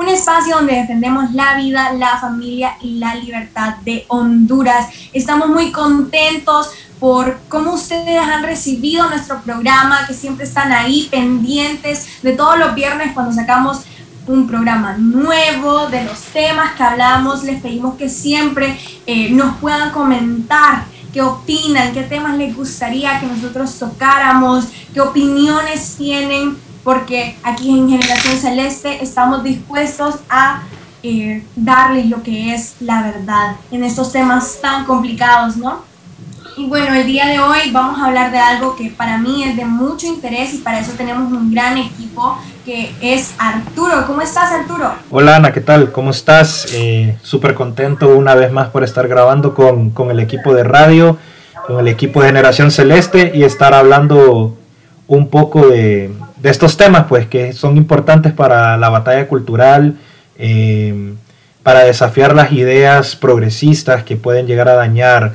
un espacio donde defendemos la vida, la familia y la libertad de Honduras. Estamos muy contentos por cómo ustedes han recibido nuestro programa, que siempre están ahí pendientes de todos los viernes cuando sacamos un programa nuevo, de los temas que hablamos. Les pedimos que siempre eh, nos puedan comentar qué opinan, qué temas les gustaría que nosotros tocáramos, qué opiniones tienen porque aquí en Generación Celeste estamos dispuestos a eh, darles lo que es la verdad en estos temas tan complicados, ¿no? Y bueno, el día de hoy vamos a hablar de algo que para mí es de mucho interés y para eso tenemos un gran equipo que es Arturo. ¿Cómo estás, Arturo? Hola, Ana, ¿qué tal? ¿Cómo estás? Eh, Súper contento una vez más por estar grabando con, con el equipo de radio, con el equipo de Generación Celeste y estar hablando un poco de, de estos temas, pues que son importantes para la batalla cultural, eh, para desafiar las ideas progresistas que pueden llegar a dañar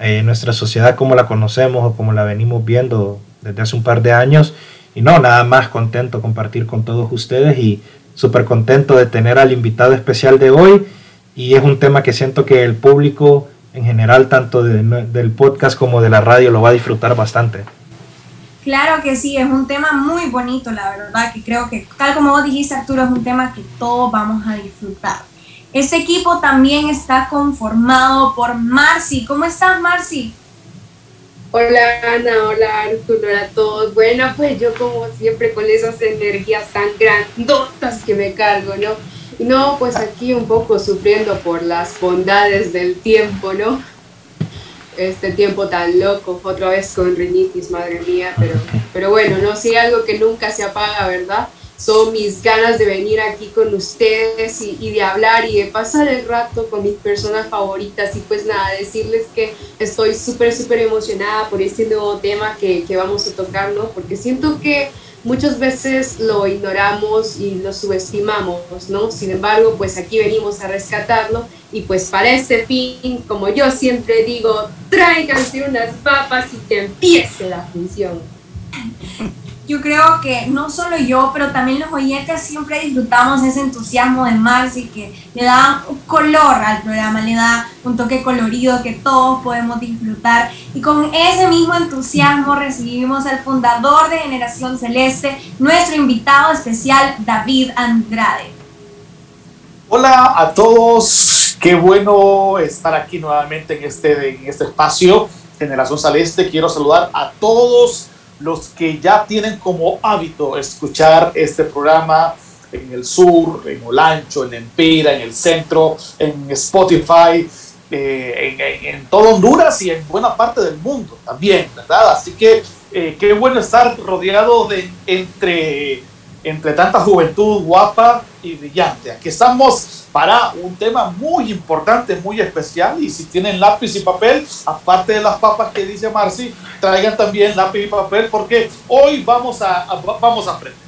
eh, nuestra sociedad como la conocemos o como la venimos viendo desde hace un par de años. Y no, nada más contento compartir con todos ustedes y súper contento de tener al invitado especial de hoy. Y es un tema que siento que el público en general, tanto del podcast como de la radio, lo va a disfrutar bastante. Claro que sí, es un tema muy bonito, la verdad, que creo que, tal como vos dijiste, Arturo, es un tema que todos vamos a disfrutar. Este equipo también está conformado por Marcy. ¿Cómo estás, Marcy? Hola, Ana, hola, Arturo, hola a todos. Bueno, pues yo como siempre con esas energías tan grandotas que me cargo, ¿no? No, pues aquí un poco sufriendo por las bondades del tiempo, ¿no? Este tiempo tan loco, otra vez con rinitis, madre mía, pero, pero bueno, no sé, algo que nunca se apaga, ¿verdad? Son mis ganas de venir aquí con ustedes y, de hablar y de pasar el rato con mis personas favoritas y pues nada, decirles que estoy súper, súper emocionada por este nuevo tema que, que vamos a tocar, ¿no? Porque siento que muchas veces lo ignoramos y lo subestimamos, ¿no? Sin embargo, pues aquí venimos a rescatarlo y pues para ese fin, como yo siempre digo, tráiganse unas papas y que empiece la función. Yo creo que no solo yo, pero también los oyentes siempre disfrutamos ese entusiasmo de Marcy que le da color al programa, le da un toque colorido que todos podemos disfrutar. Y con ese mismo entusiasmo recibimos al fundador de Generación Celeste, nuestro invitado especial, David Andrade. Hola a todos, qué bueno estar aquí nuevamente en este, en este espacio, Generación Celeste. Quiero saludar a todos los que ya tienen como hábito escuchar este programa en el sur, en Olancho, en Empira, en el centro, en Spotify, eh, en, todo Honduras y en buena parte del mundo también, ¿verdad? Así que eh, qué bueno estar rodeado de entre entre tanta juventud guapa y brillante. Aquí estamos para un tema muy importante, muy especial. Y si tienen lápiz y papel, aparte de las papas que dice Marci, traigan también lápiz y papel porque hoy vamos a, vamos a aprender.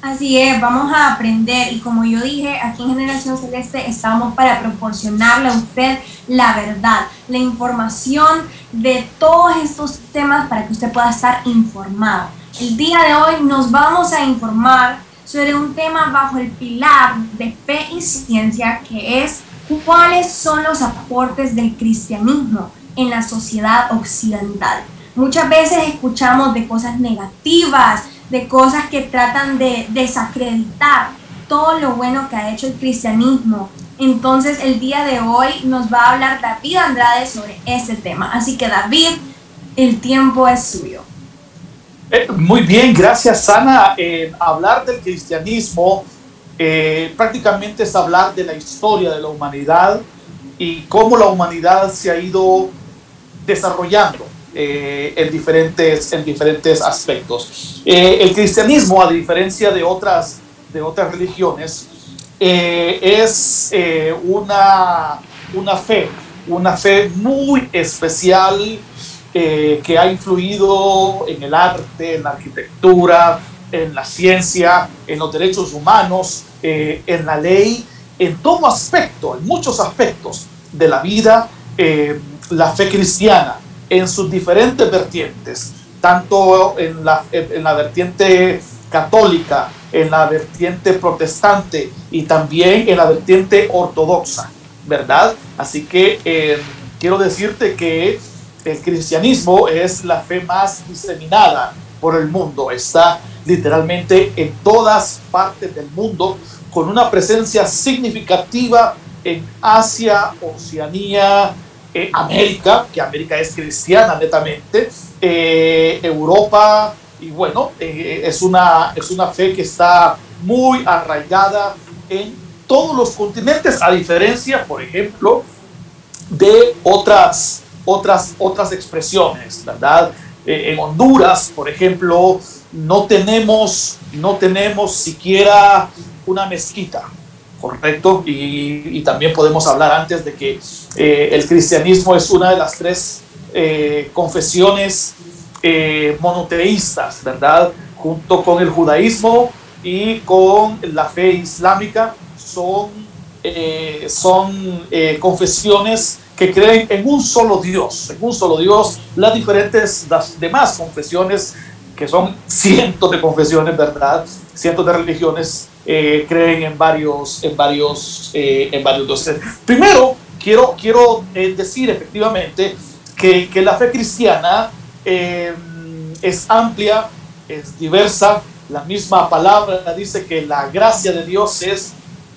Así es, vamos a aprender y como yo dije, aquí en Generación Celeste estamos para proporcionarle a usted la verdad, la información de todos estos temas para que usted pueda estar informado. El día de hoy nos vamos a informar sobre un tema bajo el pilar de fe y ciencia que es cuáles son los aportes del cristianismo en la sociedad occidental. Muchas veces escuchamos de cosas negativas, de cosas que tratan de desacreditar todo lo bueno que ha hecho el cristianismo. Entonces el día de hoy nos va a hablar David Andrade sobre ese tema. Así que David, el tiempo es suyo. Eh, muy bien, gracias Ana. Eh, hablar del cristianismo eh, prácticamente es hablar de la historia de la humanidad y cómo la humanidad se ha ido desarrollando en, diferentes, en diferentes aspectos. el cristianismo, a diferencia de otras, de otras religiones, es una, una fe, una fe muy especial que ha influido en el arte, en la arquitectura, en la ciencia, en los derechos humanos, en la ley, en todo aspecto, en muchos aspectos de la vida, la fe cristiana en sus diferentes vertientes, tanto en la, en la vertiente católica, en la vertiente protestante y también en la vertiente ortodoxa, ¿verdad? Así que eh, quiero decirte que el cristianismo es la fe más diseminada por el mundo, está literalmente en todas partes del mundo, con una presencia significativa en Asia, Oceanía, eh, América, que América es cristiana netamente, eh, Europa, y bueno, eh, es, una, es una fe que está muy arraigada en todos los continentes, a diferencia, por ejemplo, de otras, otras, otras expresiones, ¿verdad? en Honduras, por ejemplo, no tenemos, no tenemos siquiera una mezquita, correcto, y, también podemos hablar antes de que eh, el cristianismo es una de las tres eh, confesiones eh, monoteístas, ¿verdad? Junto con el judaísmo y con la fe islámica, son, son confesiones que creen en un solo Dios, en un solo Dios. Las diferentes, las demás confesiones, que son cientos de confesiones, ¿verdad? Cientos de religiones, eh, creen en varios, en varios, eh, en varios dioses. Primero, quiero, quiero eh, decir efectivamente que, que, la fe cristiana es amplia, es diversa. La misma palabra dice que la gracia de Dios es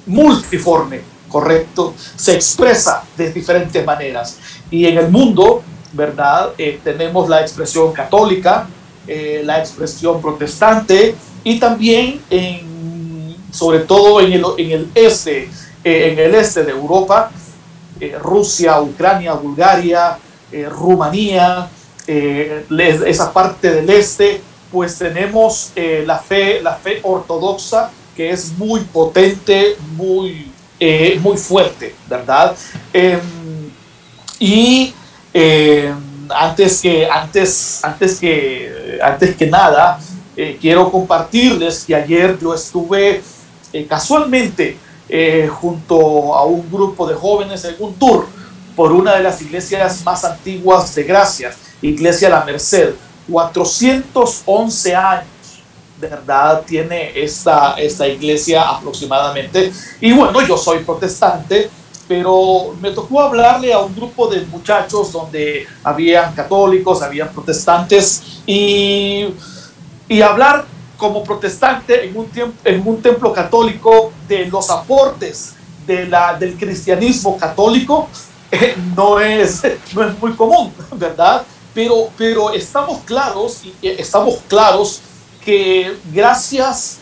multiforme, correcto, se expresa de diferentes maneras. Y en el mundo, ¿verdad? tenemos la expresión católica, la expresión protestante y también en sobre todo en el, en el este, eh, en el este de Europa, eh, Rusia, Ucrania, Bulgaria, eh, Rumanía, esa parte del este, pues tenemos la, fe, la fe ortodoxa que es muy potente, muy, muy fuerte, ¿verdad? Em, y antes, que, antes, antes, que, antes que nada, quiero compartirles que ayer yo estuve eh, casualmente eh, junto a un grupo de jóvenes en un tour por una de las iglesias más antiguas de Gracias, Iglesia La Merced, 411 años, de verdad, tiene esta, esta iglesia aproximadamente. Y bueno, yo soy protestante, pero me tocó hablarle a un grupo de muchachos donde habían católicos, habían protestantes y, y hablar como protestante en un, en un templo católico de los aportes de la, del cristianismo católico eh, no, es, no es muy común, ¿verdad? Pero, pero estamos claros, estamos claros que gracias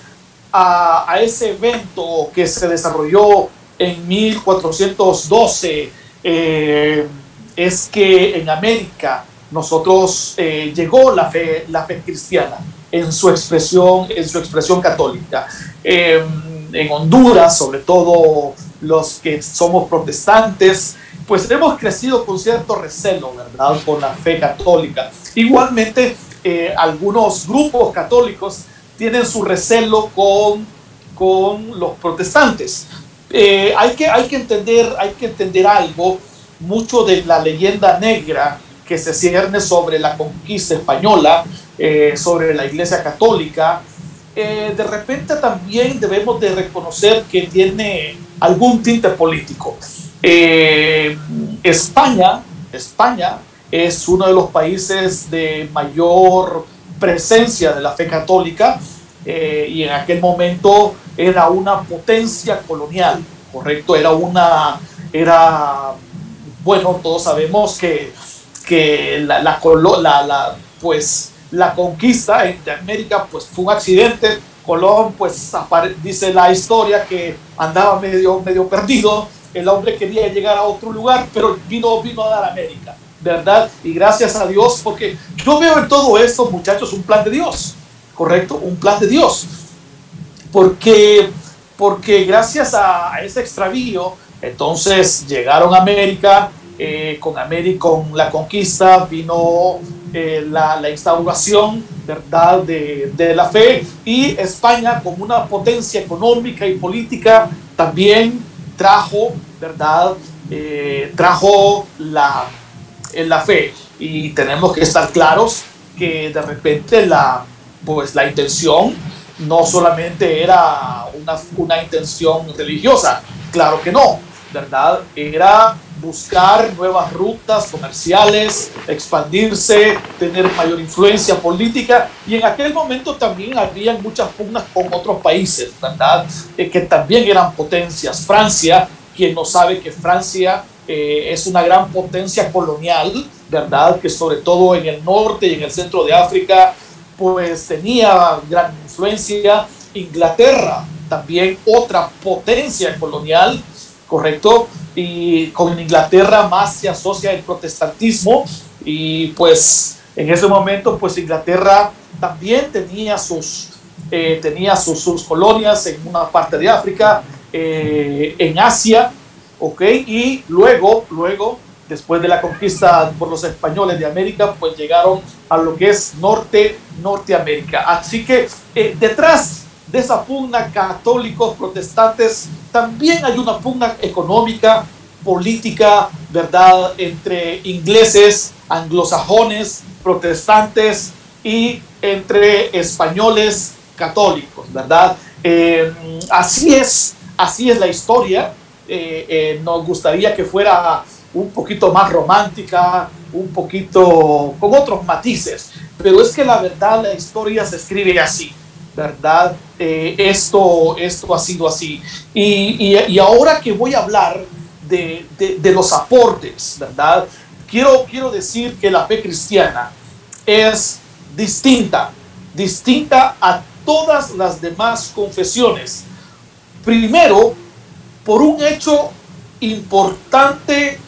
a, ese evento que se desarrolló en 1412, eh, es que en América nosotros eh, llegó la fe, la fe cristiana en su expresión, en su expresión católica. Em, en Honduras, sobre todo los que somos protestantes, pues hemos crecido con cierto recelo, ¿verdad? Con la fe católica. Igualmente, eh, algunos grupos católicos tienen su recelo con, con los protestantes. Eh, hay, que, hay, que entender, hay que entender algo, mucho de la leyenda negra que se cierne sobre la conquista española, eh, sobre la Iglesia Católica, de repente también debemos de reconocer que tiene algún tinte político. España, España es uno de los países de mayor presencia de la fe católica y en aquel momento era una potencia colonial, ¿correcto? Era una, era, bueno, todos sabemos que que la, la, la, pues, la conquista de América pues, fue un accidente. Colón, pues dice la historia que andaba medio, medio perdido. El hombre quería llegar a otro lugar, pero vino, vino a dar América, ¿verdad? Y gracias a Dios, porque yo veo en todo esto, muchachos, un plan de Dios, ¿correcto? Un plan de Dios. Porque porque gracias a, ese extravío, entonces llegaron a América, eh, con América, con la conquista vino eh, la, la, instauración ¿verdad? De, de, la fe y España como una potencia económica y política también trajo, ¿verdad? Eh, trajo la, la fe y tenemos que estar claros que de repente la, pues, la intención no solamente era una, una intención religiosa, claro que no, ¿verdad? Era buscar nuevas rutas comerciales, expandirse, tener mayor influencia política y en aquel momento también había muchas pugnas con otros países, ¿verdad? Eh, que también eran potencias. Francia, quien no sabe que Francia es una gran potencia colonial, ¿verdad? Que sobre todo en el norte y en el centro de África, pues tenía gran influencia. Inglaterra, también otra potencia colonial, ¿correcto? Y con Inglaterra más se asocia el protestantismo y pues en ese momento pues Inglaterra también tenía sus, eh, tenía sus, colonias en una parte de África, eh, en Asia, ¿ok? Y luego, luego, después de la conquista por los españoles de América, pues llegaron a lo que es Norte, Norteamérica. Así que eh, detrás de esa pugna católicos, protestantes, también hay una pugna económica, política, ¿verdad?, entre ingleses, anglosajones, protestantes y entre españoles católicos, ¿verdad? Eh, así es, así es la historia. Eh, eh, nos gustaría que fuera un poquito más romántica, un poquito con otros matices, pero es que la verdad la historia se escribe así. ¿verdad? Eh, esto, esto ha sido así. Y, y, ahora que voy a hablar de, de, los aportes, ¿verdad? Quiero, quiero decir que la fe cristiana es distinta, distinta a todas las demás confesiones. Primero, por un hecho importante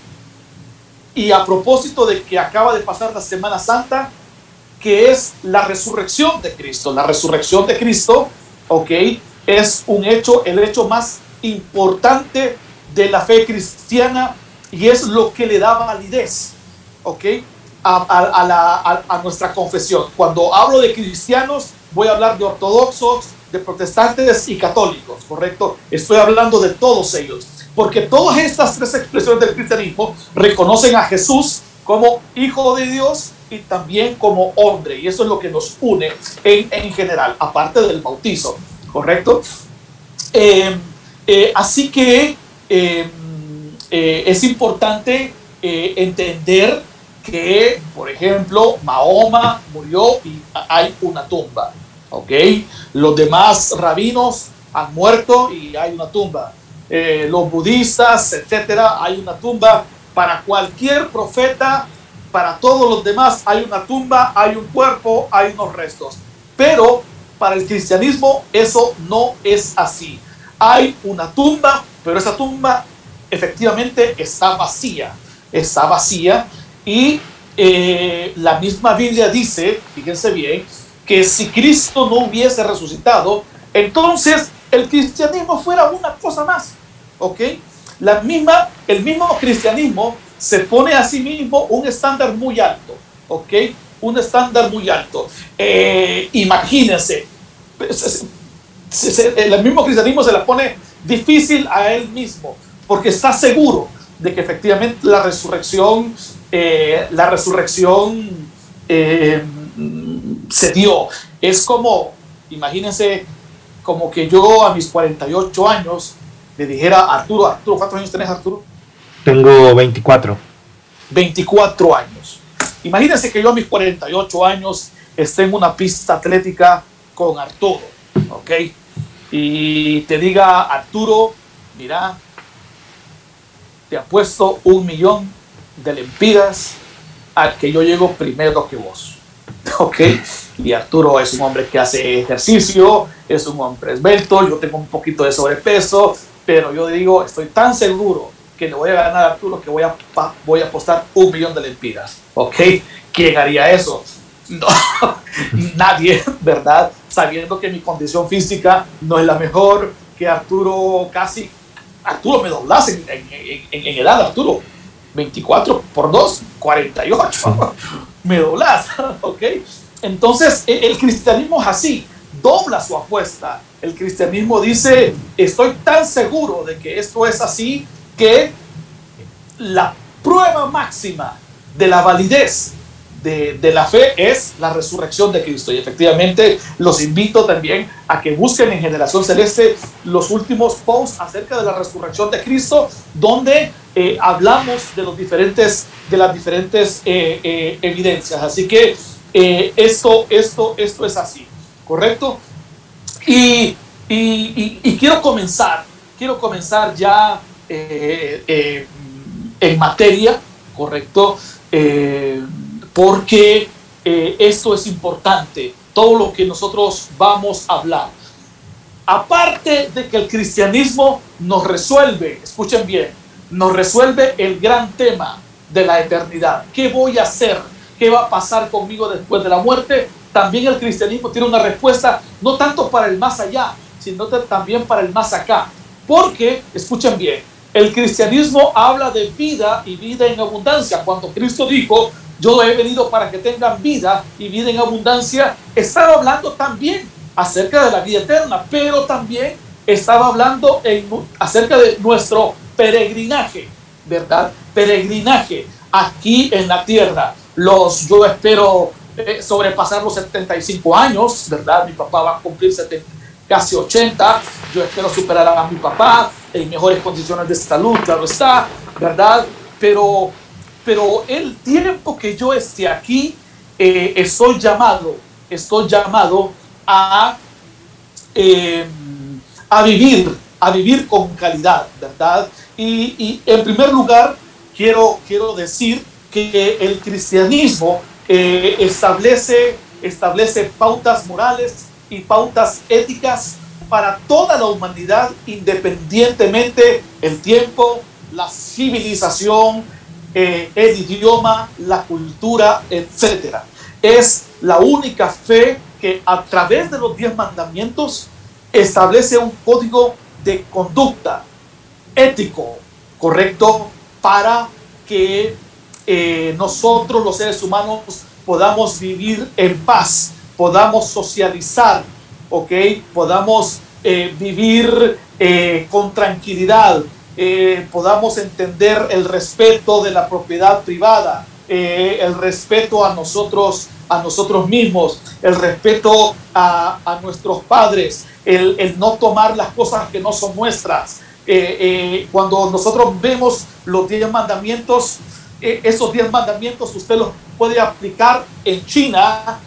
y a propósito de que acaba de pasar la Semana Santa, que es la resurrección de Cristo. La resurrección de Cristo, ok, es un hecho, el hecho más importante de la fe cristiana y es lo que le da validez, ok, a, a, nuestra confesión. Cuando hablo de cristianos, voy a hablar de ortodoxos, de protestantes y católicos, ¿correcto? Estoy hablando de todos ellos, porque todas estas tres expresiones del cristianismo reconocen a Jesús como hijo de Dios y también como hombre. Y eso es lo que nos une en, en general, aparte del bautizo, ¿correcto? Eh, eh, así que eh, es importante entender que, por ejemplo, Mahoma murió y hay una tumba, ¿ok? Los demás rabinos han muerto y hay una tumba. los budistas, etcétera, hay una tumba para cualquier profeta, para todos los demás hay una tumba, hay un cuerpo, hay unos restos. Pero para el cristianismo eso no es así. Hay una tumba, pero esa tumba efectivamente está vacía. Está vacía y eh, la misma Biblia dice, fíjense bien, que si Cristo no hubiese resucitado, entonces el cristianismo fuera una cosa más. ¿Ok? La misma, el mismo cristianismo se pone a sí mismo un estándar muy alto, ¿ok? Un estándar muy alto. Eh, imagínense, el mismo cristianismo se la pone difícil a él mismo, porque está seguro de que efectivamente la resurrección, eh, la resurrección eh, se dio. Es como, imagínense, como que yo a mis 48 años le dijera a Arturo, Arturo, ¿cuántos años tenés Arturo? Tengo 24. 24 años. Imagínense que yo a mis 48 años esté en una pista atlética con Arturo, ¿ok? Y te diga, Arturo, mira, te apuesto un millón de lempiras a que yo llego primero que vos, ¿ok? Y Arturo es un hombre que hace ejercicio, es un hombre esbelto, yo tengo un poquito de sobrepeso, pero yo digo, estoy tan seguro que le voy a ganar a Arturo que voy a, voy a apostar un millón de lempiras. ¿Ok? ¿Quién haría eso? No, nadie, ¿verdad? Sabiendo que mi condición física no es la mejor, que Arturo casi, Arturo me doblas en, en, edad, Arturo. 24 por 2, 48. me doblas, ¿ok? Entonces, e, el cristianismo es así, dobla su apuesta. El cristianismo dice, estoy tan seguro de que esto es así que la prueba máxima de la validez de, la fe es la resurrección de Cristo. Y efectivamente los invito también a que busquen en Generación Celeste los últimos posts acerca de la resurrección de Cristo, donde eh, hablamos de, los diferentes, de las diferentes eh, eh, evidencias. Así que esto, esto, esto es así, ¿correcto? Y, y quiero comenzar, quiero comenzar ya en materia, ¿correcto? Porque eh, esto es importante, todo lo que nosotros vamos a hablar. Aparte de que el cristianismo nos resuelve, escuchen bien, nos resuelve el gran tema de la eternidad. ¿Qué voy a hacer? ¿Qué va a pasar conmigo después de la muerte? También el cristianismo tiene una respuesta no tanto para el más allá, sino también para el más acá. Porque, escuchen bien, el cristianismo habla de vida y vida en abundancia. Cuando Cristo dijo, yo he venido para que tengan vida y vida en abundancia, estaba hablando también acerca de la vida eterna, pero también estaba hablando acerca de nuestro peregrinaje, ¿verdad? Peregrinaje aquí en la tierra. Los, yo espero eh, sobrepasar los 75 años, ¿verdad? Mi papá va a cumplir 70, casi 80. Yo espero superar a mi papá en mejores condiciones de salud, claro está, ¿verdad? Pero, pero el tiempo que yo esté aquí, eh, estoy llamado, estoy llamado a, eh, a vivir, a vivir con calidad, ¿verdad? Y, y, en primer lugar, quiero, quiero decir que el cristianismo eh, establece, establece pautas morales y pautas éticas para toda la humanidad, independientemente el tiempo, la civilización, eh, el idioma, la cultura, etc. Es la única fe que a través de los diez mandamientos establece un código de conducta ético correcto para que eh, nosotros los seres humanos podamos vivir en paz, podamos socializar, ¿ok? Podamos eh, vivir eh, con tranquilidad, eh, podamos entender el respeto de la propiedad privada, el respeto a nosotros, a nosotros mismos, el respeto a, nuestros padres, el, el, no tomar las cosas que no son nuestras. cuando nosotros vemos los diez mandamientos, esos diez mandamientos usted los puede aplicar en China,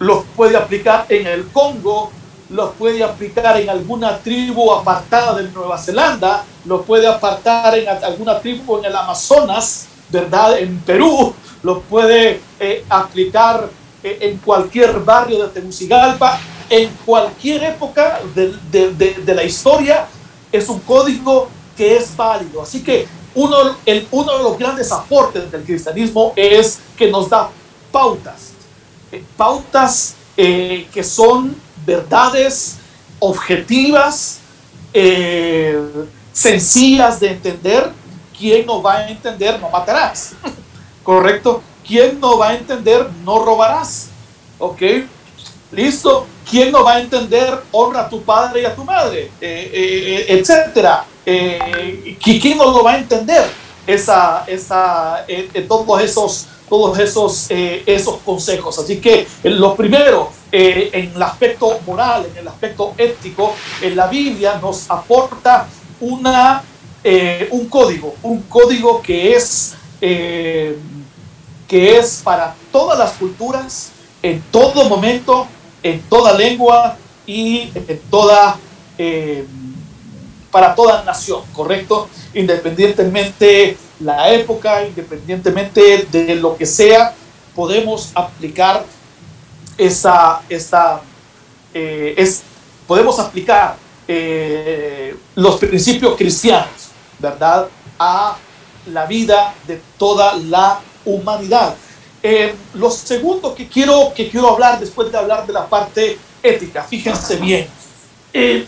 los puede aplicar en el Congo, los puede aplicar en alguna tribu apartada de Nueva Zelanda, los puede apartar en alguna tribu en el Amazonas, ¿verdad? En Perú, los puede eh, aplicar eh, en cualquier barrio de Tegucigalpa, en cualquier época de, de, de, la historia, es un código que es válido. Así que uno, el, uno de los grandes aportes del cristianismo es que nos da pautas, eh, pautas que son verdades objetivas, eh, sencillas de entender. ¿Quién no va a entender? No matarás. ¿Correcto? ¿Quién no va a entender? No robarás. ¿Ok? ¿Listo? ¿Quién no va a entender? Honra a tu padre y a tu madre, eh, eh, etcétera. ¿Quién no lo va a entender? Esa, esa, todos esos todos esos, eh, esos consejos. Así que eh, lo primero, eh, en el aspecto moral, en el aspecto ético, en la Biblia nos aporta una, un código, un código que es, que es para todas las culturas, en todo momento, en toda lengua y en toda, para toda nación, ¿correcto? Independientemente la época, independientemente de lo que sea, podemos aplicar esa, esta, eh, es, podemos aplicar eh, los principios cristianos, ¿verdad? A la vida de toda la humanidad. Eh, lo segundo que quiero, que quiero hablar después de hablar de la parte ética, fíjense bien,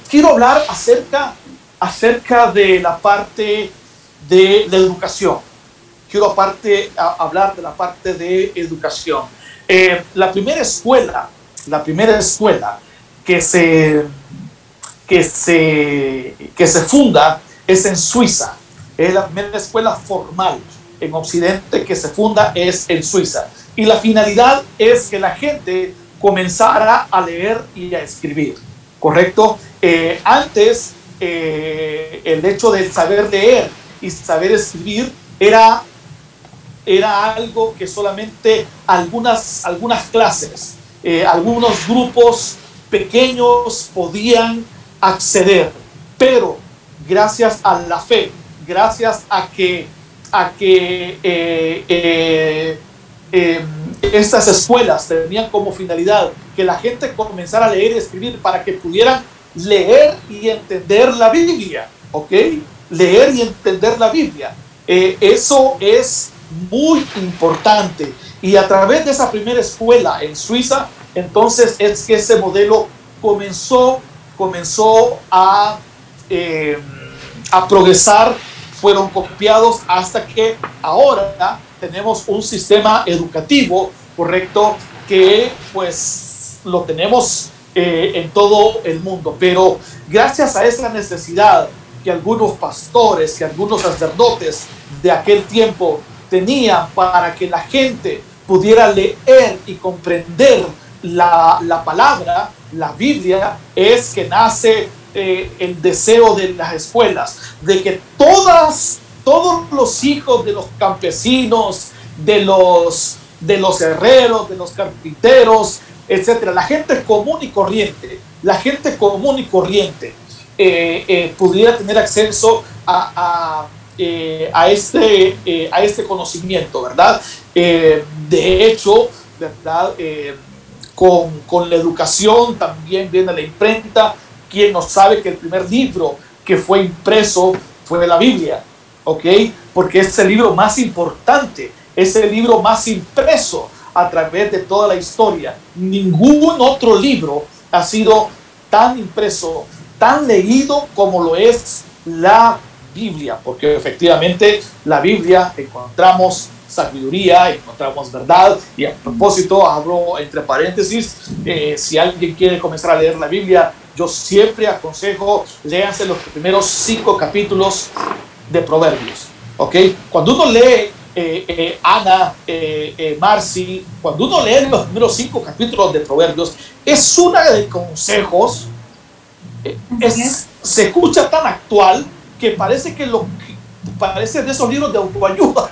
quiero hablar acerca, acerca de la parte de la educación. Quiero aparte hablar de la parte de educación. Eh, la primera escuela, la primera escuela que se, que se, que se funda es en Suiza. Es la primera escuela formal en Occidente que se funda es en Suiza. Y la finalidad es que la gente comenzara a leer y a escribir, ¿correcto? Eh, antes, eh, el hecho de saber leer y saber escribir era, era algo que solamente algunas, algunas clases, eh, algunos grupos pequeños podían acceder. Pero gracias a la fe, gracias a que, a que Em, estas escuelas tenían como finalidad que la gente comenzara a leer y escribir para que pudieran leer y entender la Biblia, ¿ok? Leer y entender la Biblia. Eh, eso es muy importante. Y a través de esa primera escuela en Suiza, entonces es que ese modelo comenzó, comenzó a, a progresar, fueron copiados hasta que ahora tenemos un sistema educativo correcto que pues lo tenemos eh, en todo el mundo. Pero gracias a esa necesidad que algunos pastores, que algunos sacerdotes de aquel tiempo tenían para que la gente pudiera leer y comprender la, la palabra, la Biblia, es que nace eh, el deseo de las escuelas, de que todas todos los hijos de los campesinos, de los, de los herreros, de los carpinteros, etcétera, la gente común y corriente, la gente común y corriente eh, eh, pudiera tener acceso a, a, eh, este, a este conocimiento, ¿verdad? de hecho, ¿verdad? Con, con, la educación también viene la imprenta. Quien no sabe que el primer libro que fue impreso fue la Biblia. ¿ok? Porque es el libro más importante, es el libro más impreso a través de toda la historia. Ningún otro libro ha sido tan impreso, tan leído como lo es la Biblia, porque efectivamente la Biblia encontramos sabiduría, encontramos verdad, y a propósito, hablo entre paréntesis, eh, si alguien quiere comenzar a leer la Biblia, yo siempre aconsejo, léanse los primeros cinco capítulos de Proverbios. ¿Ok? Cuando uno lee eh, eh, Ana, eh, Marci, cuando uno lee los primeros cinco capítulos de Proverbios, es una de consejos, se escucha tan actual que parece que lo parece de esos libros de autoayuda,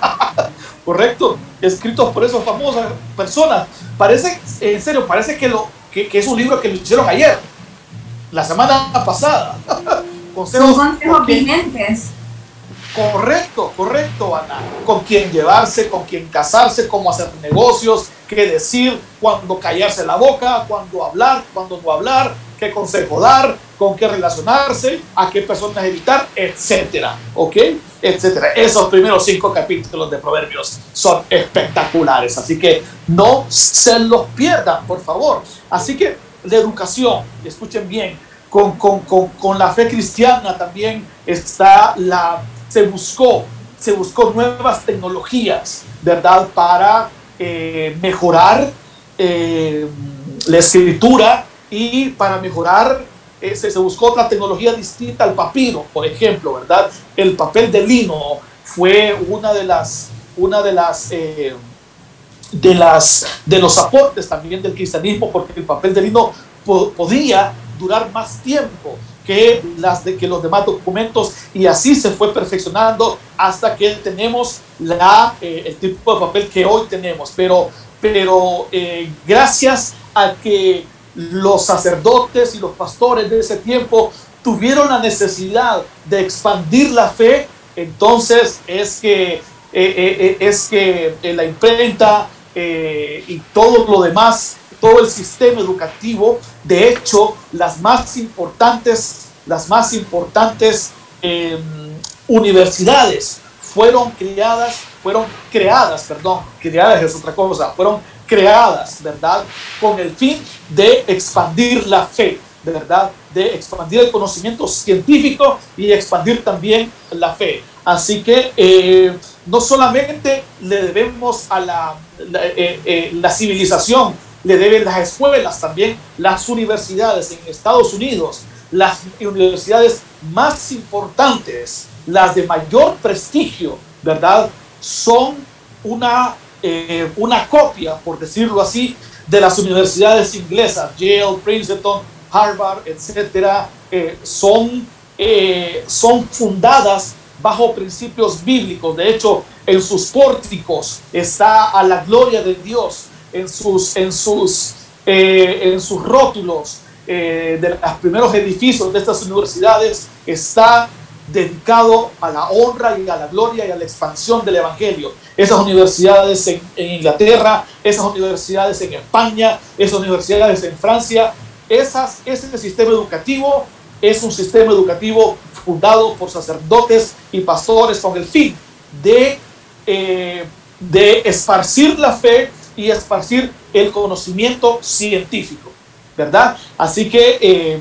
correcto, escritos por esas famosas personas. Parece, en serio, parece que, lo, que, es un libro que lo hicieron ayer, la semana pasada. consejos, Son consejos vigentes Correcto, correcto, Ana. Con quién llevarse, con quién casarse, cómo hacer negocios, qué decir, cuándo callarse la boca, cuándo hablar, cuándo no hablar, qué consejo dar, con qué relacionarse, a qué personas evitar, etcétera. ¿Ok? Etcétera. Esos primeros cinco capítulos de Proverbios son espectaculares. Así que no se los pierdan, por favor. Así que la educación, escuchen bien, con, con, con, con la fe cristiana también está la se buscó, se buscó nuevas tecnologías, ¿verdad? Para eh, mejorar eh, la escritura y para mejorar, eh, se, buscó otra tecnología distinta al papiro, por ejemplo, ¿verdad? El papel de lino fue una de las, una de las, de las, de los aportes también del cristianismo, porque el papel de lino podía durar más tiempo que, las de, que los demás documentos y así se fue perfeccionando hasta que tenemos la, eh, el tipo de papel que hoy tenemos. Pero, pero eh, gracias a que los sacerdotes y los pastores de ese tiempo tuvieron la necesidad de expandir la fe, entonces es que, eh, es que la imprenta y todo lo demás todo el sistema educativo. De hecho, las más importantes, las más importantes em, universidades fueron creadas, fueron creadas, perdón, creadas es otra cosa, fueron creadas, ¿verdad? Con el fin de expandir la fe, ¿verdad? De expandir el conocimiento científico y expandir también la fe. Así que eh, no solamente le debemos a la, eh, eh, la, civilización, le deben las escuelas, también las universidades en Estados Unidos, las universidades más importantes, las de mayor prestigio, ¿verdad? Son una, una copia, por decirlo así, de las universidades inglesas, Yale, Princeton, Harvard, etcétera, son, son fundadas bajo principios bíblicos. De hecho, en sus pórticos está a la gloria de Dios, en sus, en sus, eh, en sus rótulos eh, de los primeros edificios de estas universidades está dedicado a la honra y a la gloria y a la expansión del Evangelio. Esas universidades en, Inglaterra, esas universidades en España, esas universidades en Francia, esas, ese sistema educativo es un sistema educativo fundado por sacerdotes y pastores con el fin de, eh, de esparcir la fe y esparcir el conocimiento científico, ¿verdad? Así que eh,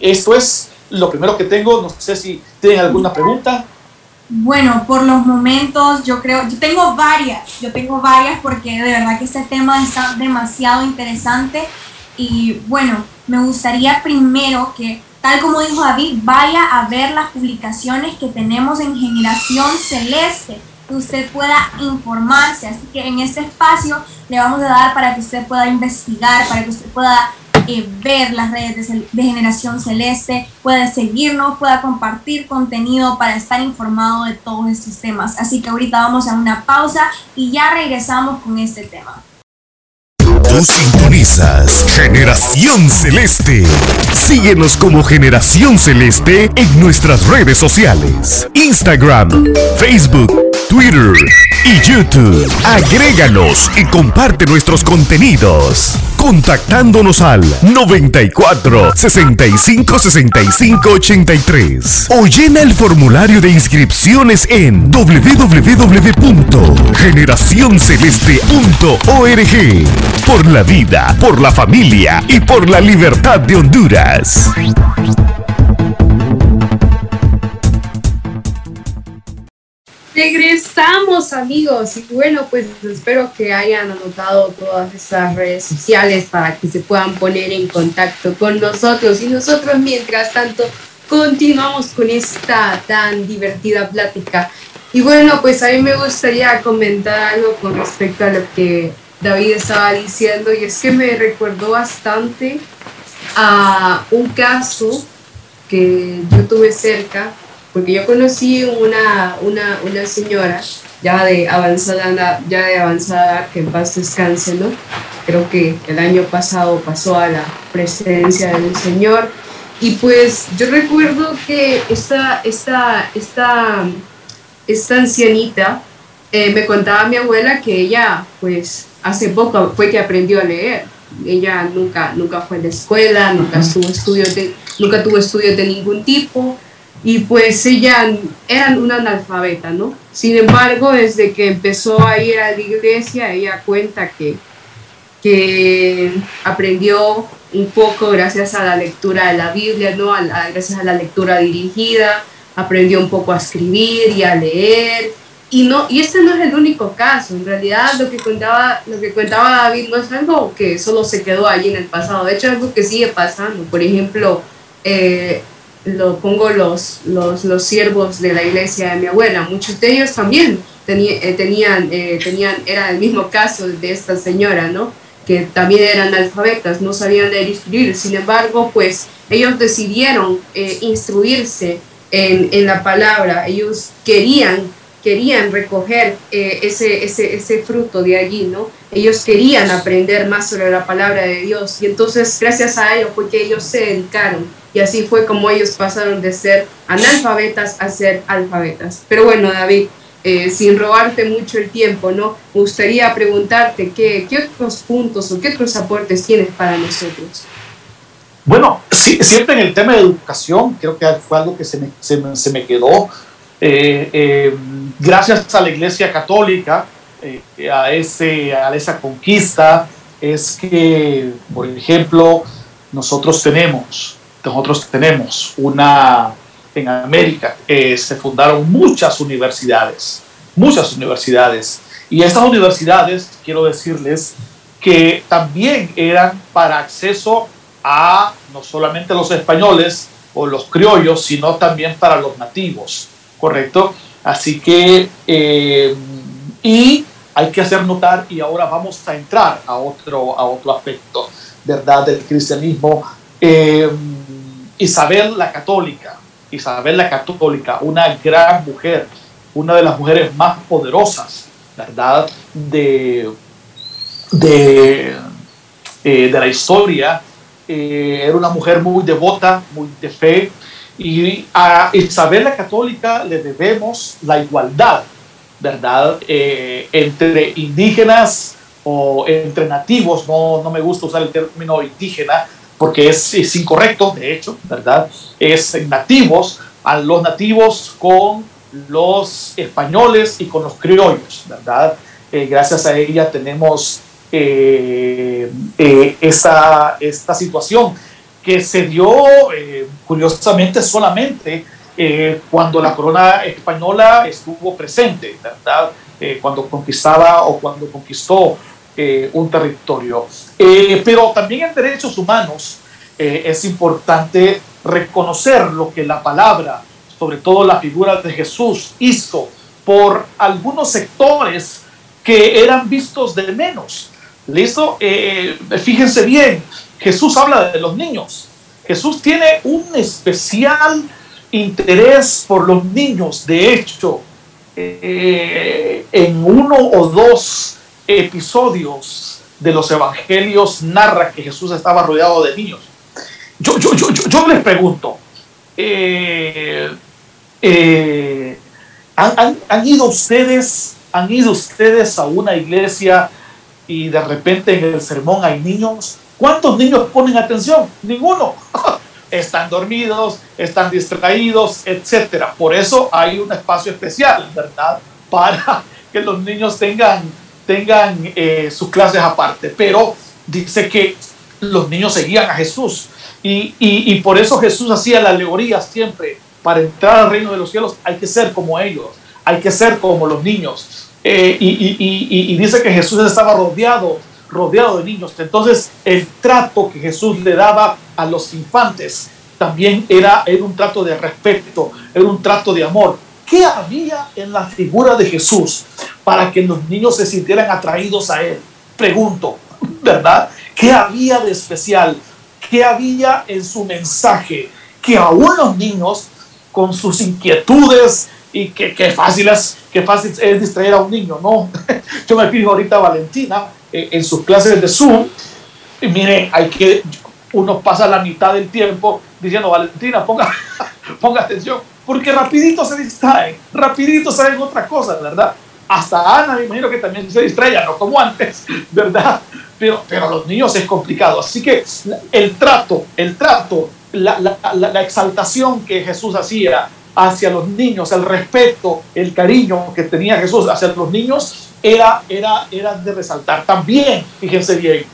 esto es lo primero que tengo. No sé si tienen alguna pregunta. Bueno, por los momentos yo creo, yo tengo varias, yo tengo varias porque de verdad que este tema está demasiado interesante y bueno, me gustaría primero que Tal como dijo David, vaya a ver las publicaciones que tenemos en Generación Celeste, que usted pueda informarse. Así que en este espacio le vamos a dar para que usted pueda investigar, para que usted pueda ver las redes de, de, Generación Celeste, pueda seguirnos, pueda compartir contenido para estar informado de todos estos temas. Así que ahorita vamos a una pausa y ya regresamos con este tema. Sintonizas Generación Celeste. Síguenos como Generación Celeste en nuestras redes sociales. Instagram, Facebook, Twitter y YouTube. Agréganos y comparte nuestros contenidos. Contactándonos al 94 65 65 83 o llena el formulario de inscripciones en www.generacionceleste.org. Por la vida, por la familia y por la libertad de Honduras. Regresamos amigos y bueno pues espero que hayan anotado todas estas redes sociales para que se puedan poner en contacto con nosotros y nosotros mientras tanto continuamos con esta tan divertida plática y bueno pues a mí me gustaría comentar algo con respecto a lo que David estaba diciendo y es que me recordó bastante a un caso que yo tuve cerca porque yo conocí una, una, una señora ya de avanzada ya de avanzada que en paz descanse, ¿no? Creo que el año pasado pasó a la presencia del Señor y pues yo recuerdo que esta, esta, esta, esta ancianita eh, me contaba mi abuela que ella pues hace poco fue que aprendió a leer. Ella nunca, nunca fue a la escuela, nunca tuvo estudios de, nunca tuvo estudios de ningún tipo y pues ella era una analfabeta, ¿no? Sin embargo, desde que empezó a ir a la iglesia, ella cuenta que, que aprendió un poco gracias a la lectura de la Biblia, ¿no? gracias a la lectura dirigida, aprendió un poco a escribir y a leer. Y, no, y este no es el único caso, en realidad lo que, contaba, lo que contaba David no es algo que solo se quedó allí en el pasado, de hecho es algo que sigue pasando. Por ejemplo, eh, lo pongo los, los, los, siervos de la iglesia de mi abuela, muchos de ellos también eh, tenían, eh, tenían, era el mismo caso de esta señora, ¿no? Que también eran alfabetas, no sabían leer y escribir, sin embargo, pues ellos decidieron eh, instruirse en, en, la palabra, ellos querían, querían recoger ese, ese, ese fruto de allí, ¿no? Ellos querían aprender más sobre la palabra de Dios y entonces gracias a ellos porque ellos se dedicaron y así fue como ellos pasaron de ser analfabetas a ser alfabetas. Pero bueno, David, eh, sin robarte mucho el tiempo, ¿no? Me gustaría preguntarte qué, qué otros puntos o qué otros aportes tienes para nosotros. Bueno, sí, siempre en el tema de educación, creo que fue algo que se me, se me, quedó. Eh, eh, gracias a la Iglesia Católica, a, ese, a esa conquista, es que, por ejemplo, nosotros tenemos nosotros tenemos una, en América, eh, se fundaron muchas universidades, muchas universidades. Y estas universidades, quiero decirles, que también eran para acceso a no solamente los españoles o los criollos, sino también para los nativos, ¿correcto? Así que, eh, y hay que hacer notar, y ahora vamos a entrar a otro, a otro aspecto, ¿verdad?, del cristianismo. Eh, Isabel la Católica, Isabel la Católica, una gran mujer, una de las mujeres más poderosas, ¿verdad?, de, de, eh, de la historia. Era una mujer muy devota, muy de fe, y a Isabel la Católica le debemos la igualdad, ¿verdad?, eh, entre indígenas o entre nativos, no, no me gusta usar el término indígena, porque es, incorrecto, de hecho, ¿verdad? Es nativos, a los nativos con los españoles y con los criollos, ¿verdad? Eh, gracias a ella tenemos eh, eh, esta situación que se dio curiosamente solamente cuando la corona española estuvo presente, ¿verdad? cuando conquistaba o cuando conquistó eh, un territorio. Eh, pero también en derechos humanos eh, es importante reconocer lo que la palabra, sobre todo la figura de Jesús, hizo por algunos sectores que eran vistos de menos. ¿Listo? fíjense bien, Jesús habla de los niños. Jesús tiene un especial interés por los niños. De hecho, en uno o dos episodios de los evangelios narra que Jesús estaba rodeado de niños. Yo, yo, yo, yo, les pregunto, eh, eh, ¿han, han, ido ustedes, han ido ustedes a una iglesia y de repente en el sermón hay niños? ¿Cuántos niños ponen atención? Ninguno. están dormidos, están distraídos, etcétera. Por eso hay un espacio especial, ¿verdad? Para que los niños tengan tengan eh, sus clases aparte, pero dice que los niños seguían a Jesús y, y, y, por eso Jesús hacía la alegoría siempre, para entrar al reino de los cielos hay que ser como ellos, hay que ser como los niños. Eh, y, y, dice que Jesús estaba rodeado, rodeado de niños. Entonces el trato que Jesús le daba a los infantes también era, era un trato de respeto, era un trato de amor. ¿Qué había en la figura de Jesús para que los niños se sintieran atraídos a Él? Pregunto, ¿verdad? ¿Qué había de especial? ¿Qué había en su mensaje? Que aún los niños, con sus inquietudes, y que, que, fácil es, fácil es distraer a un niño, ¿no? Yo me fijo ahorita a Valentina eh, en sus clases de Zoom, y miren, hay que, uno pasa la mitad del tiempo diciendo, Valentina, ponga, ponga atención, porque rapidito se distraen, rapidito saben otra cosa, ¿verdad? Hasta Ana me imagino que también se distrae, no como antes, ¿verdad? Pero, pero los niños es complicado. Así que el trato, el trato, la, la, la, exaltación que Jesús hacía hacia los niños, el respeto, el cariño que tenía Jesús hacia los niños, era, era, era de resaltar. También, fíjense bien,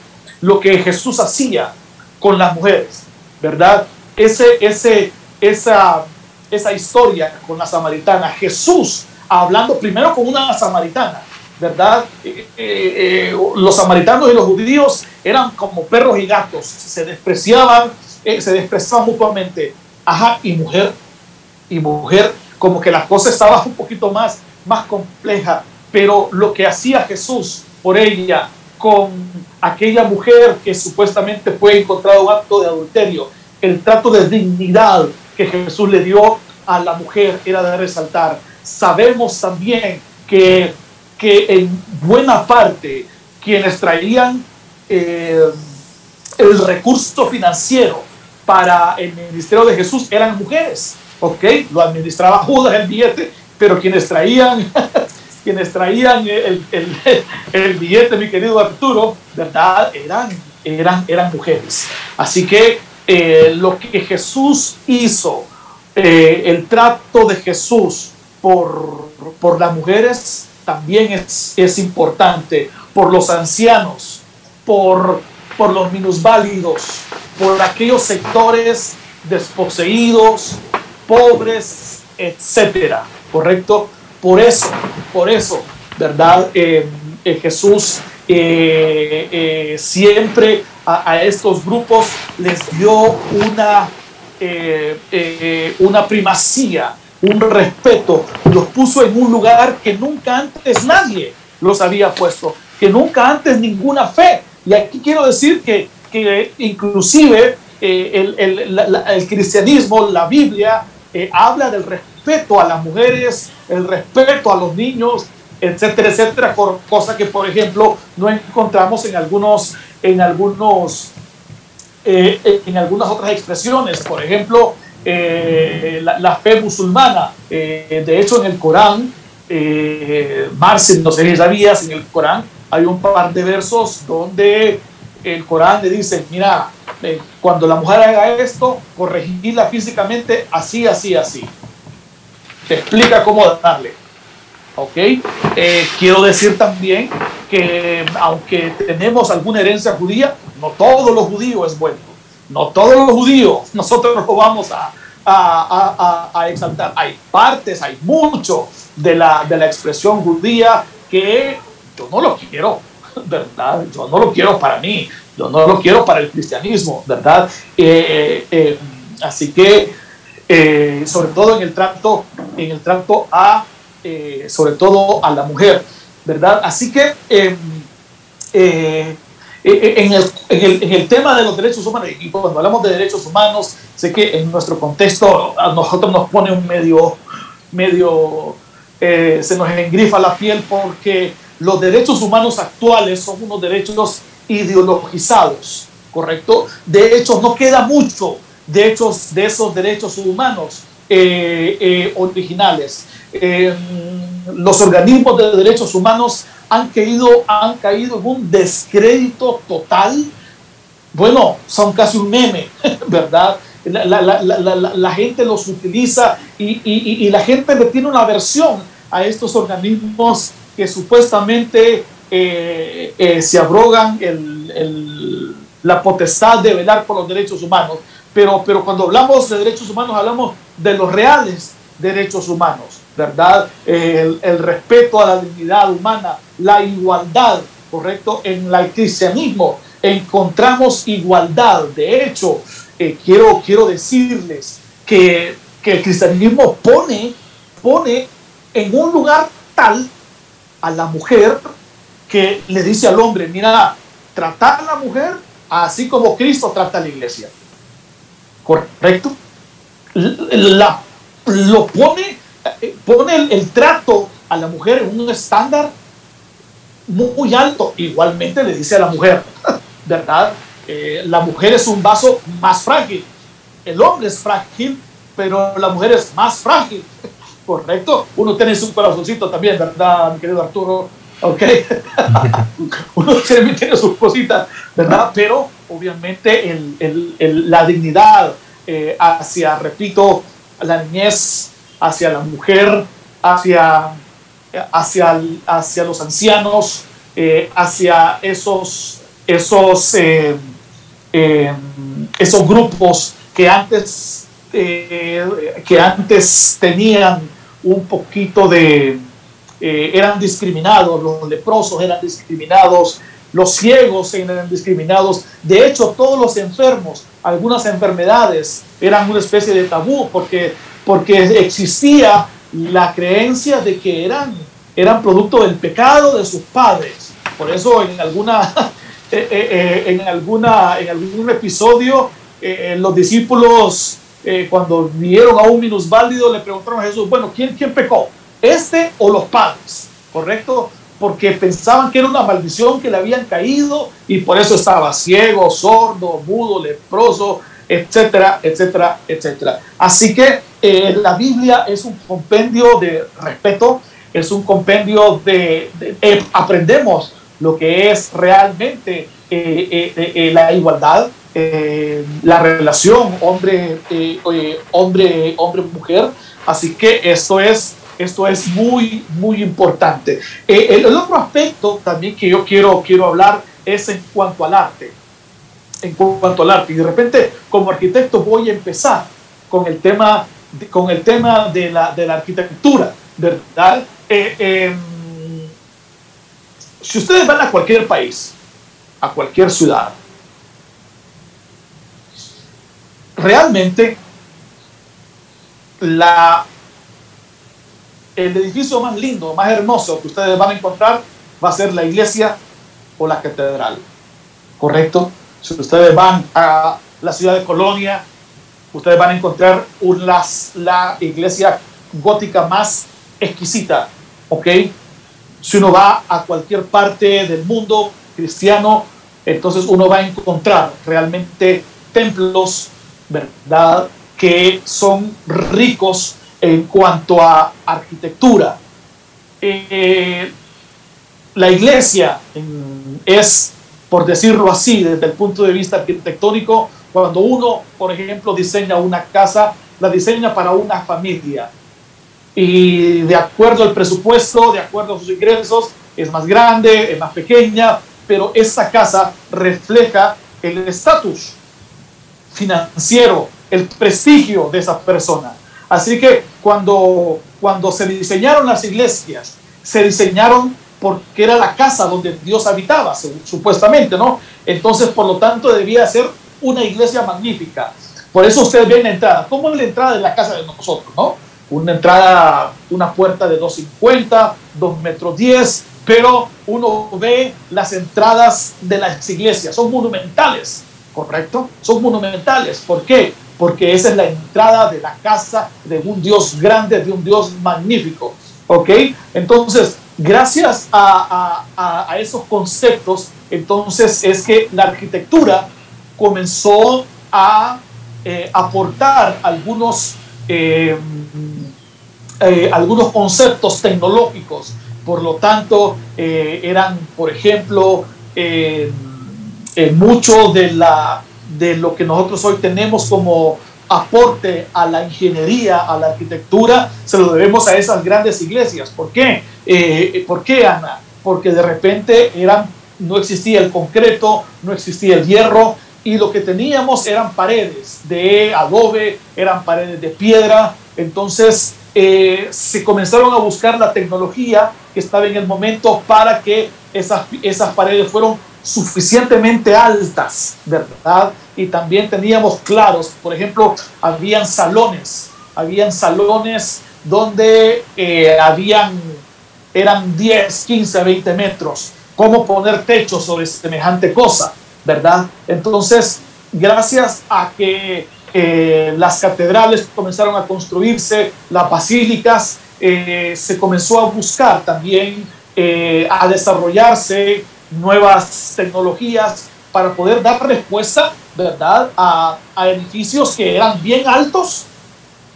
lo que Jesús hacía con las mujeres, ¿verdad? Ese, ese, esa esa historia con la samaritana. Jesús hablando primero con una samaritana, ¿verdad? Eh, eh, eh, los samaritanos y los judíos eran como perros y gatos, se despreciaban, se despreciaban mutuamente. Ajá, y mujer, y mujer, como que la cosa estaba un poquito más, más compleja, pero lo que hacía Jesús por ella con aquella mujer que supuestamente fue encontrado un acto de adulterio, el trato de dignidad que Jesús le dio a la mujer era de resaltar. Sabemos también que, que en buena parte quienes traían eh, el recurso financiero para el ministerio de Jesús eran mujeres, ¿ok? Lo administraba Judas el billete, pero quienes traían, quienes traían el, el, billete, mi querido Arturo, ¿verdad? Eran, eran, eran mujeres. Así que eh, lo que Jesús hizo eh, el trato de Jesús por, por las mujeres también es, es, importante, por los ancianos, por, por los minusválidos, por aquellos sectores desposeídos, pobres, etcétera, ¿correcto? Por eso, por eso, ¿verdad? Eh, eh, Jesús eh, siempre a, estos grupos les dio una, una primacía, un respeto, los puso en un lugar que nunca antes nadie los había puesto, que nunca antes ninguna fe. Y aquí quiero decir que, que inclusive el, el, el, cristianismo, la Biblia, habla del respeto respeto a las mujeres, el respeto a los niños, etcétera, etcétera, cosa que por ejemplo no encontramos en algunos, en algunos, eh, en algunas otras expresiones, por ejemplo, eh, la, fe musulmana, eh, de hecho en el Corán, Marcel, no sé si sabías, en el Corán hay un par de versos donde el Corán le dice, mira, cuando la mujer haga esto, corregirla físicamente así, así, así te explica cómo darle. ¿Ok? Eh, quiero decir también que aunque tenemos alguna herencia judía, no todo lo judío es bueno. No todos los judíos nosotros lo vamos a, a, a, a, exaltar. Hay partes, hay mucho de la, de la expresión judía que yo no lo quiero, ¿verdad? Yo no lo quiero para mí, yo no lo quiero para el cristianismo, ¿verdad? Eh, eh, así que sobre todo en el trato, en el trato a, eh, sobre todo a la mujer, ¿verdad? Así que em, eh, en, el, en, el, tema de los derechos humanos, y cuando hablamos de derechos humanos, sé que en nuestro contexto a nosotros nos pone un medio, medio se nos engrifa la piel porque los derechos humanos actuales son unos derechos ideologizados, ¿correcto? De hecho, no queda mucho de, hechos, de esos derechos humanos eh, eh, originales. Eh, los organismos de derechos humanos han caído, han caído en un descrédito total. Bueno, son casi un meme, ¿verdad? La, gente los utiliza y, la gente le tiene una aversión a estos organismos que supuestamente se abrogan la potestad de velar por los derechos humanos pero, pero cuando hablamos de derechos humanos hablamos de los reales derechos humanos, ¿verdad? El, respeto a la dignidad humana, la igualdad, ¿correcto? En el cristianismo encontramos igualdad. De hecho, eh, quiero, quiero decirles que, que el cristianismo pone, pone en un lugar tal a la mujer que le dice al hombre, mira, tratar a la mujer así como Cristo trata a la iglesia. ¿Correcto? La, lo pone, eh, pone el, trato a la mujer en un estándar muy alto. Igualmente le dice a la mujer, ¿verdad? Eh, la mujer es un vaso más frágil. El hombre es frágil, pero la mujer es más frágil. ¿Correcto? Uno tiene su corazoncito también, ¿verdad, mi querido Arturo? Ok. Uno tiene sus cositas, ¿verdad? Pero obviamente el, la dignidad eh, hacia, repito, la niñez, hacia la mujer, hacia, hacia, hacia los ancianos, eh, hacia esos, esos, eh, esos grupos que antes, que antes tenían un poquito de, eran discriminados, los leprosos eran discriminados, los ciegos eran discriminados. De hecho, todos los enfermos, algunas enfermedades eran una especie de tabú porque, porque existía la creencia de que eran, eran producto del pecado de sus padres. Por eso en alguna, eh, eh, eh, en alguna, en algún episodio los discípulos cuando vieron a un minusválido le preguntaron a Jesús, bueno, ¿quién, ¿quién pecó? ¿Este o los padres? ¿Correcto? Porque pensaban que era una maldición que le habían caído y por eso estaba ciego, sordo, mudo, leproso, etcétera, etcétera, etcétera. Así que eh, la Biblia es un compendio de respeto, es un compendio de, eh, aprendemos lo que es realmente eh, la igualdad, la relación hombre, hombre, hombre, mujer. Así que esto es esto es muy, muy importante. Eh, el, otro aspecto también que yo quiero, quiero hablar es en cuanto al arte. en cuanto al arte. Y de repente, como arquitecto, voy a empezar con el tema, con el tema de, la, de la arquitectura, ¿verdad? Eh, em, si ustedes van a cualquier país, a cualquier ciudad, realmente la, el edificio más lindo, más hermoso que ustedes van a encontrar va a ser la iglesia o la catedral. ¿Correcto? Si ustedes van a la ciudad de Colonia, ustedes van a encontrar la iglesia gótica más exquisita. ¿Ok? Si uno va a cualquier parte del mundo cristiano, entonces uno va a encontrar realmente templos, ¿verdad? Que son ricos en cuanto a arquitectura. Eh, la iglesia es, por decirlo así, desde el punto de vista arquitectónico, cuando uno, por ejemplo, diseña una casa, la diseña para una familia. Y de acuerdo al presupuesto, de acuerdo a sus ingresos, es más grande, es más pequeña, pero esa casa refleja el estatus financiero, el prestigio de esa persona. Así que cuando, cuando se diseñaron las iglesias, se diseñaron porque era la casa donde Dios habitaba, supuestamente, ¿no? Entonces, por lo tanto, debía ser una iglesia magnífica. Por eso ustedes ven la entrada. ¿Cómo es la entrada de la casa de nosotros, no? Una entrada, una puerta de 2,50, 2 metros 10, pero uno ve las entradas de las iglesias, son monumentales, ¿correcto? Son monumentales. ¿Por qué? Porque esa es la entrada de la casa de un Dios grande, de un Dios magnífico. ¿Ok? Entonces, Gracias a, esos conceptos, entonces es que la arquitectura comenzó a eh, aportar algunos, eh, eh, algunos conceptos tecnológicos. Por lo tanto, eran, por ejemplo, mucho de, la, de lo que nosotros hoy tenemos como aporte a la ingeniería, a la arquitectura, se lo debemos a esas grandes iglesias. ¿Por qué? Eh, ¿Por qué, Ana? Porque de repente eran, no existía el concreto, no existía el hierro, y lo que teníamos eran paredes de adobe, eran paredes de piedra. Entonces eh, se comenzaron a buscar la tecnología que estaba en el momento para que esas, esas paredes fueron suficientemente altas, ¿verdad? Y también teníamos claros, por ejemplo, habían salones, habían salones donde eh, habían, eran 10, 15, 20 metros. ¿Cómo poner techo sobre semejante cosa? ¿Verdad? Entonces, gracias a que eh, las catedrales comenzaron a construirse, las basílicas, eh, se comenzó a buscar también, a desarrollarse nuevas tecnologías para poder dar respuesta, ¿verdad?, a, edificios que eran bien altos,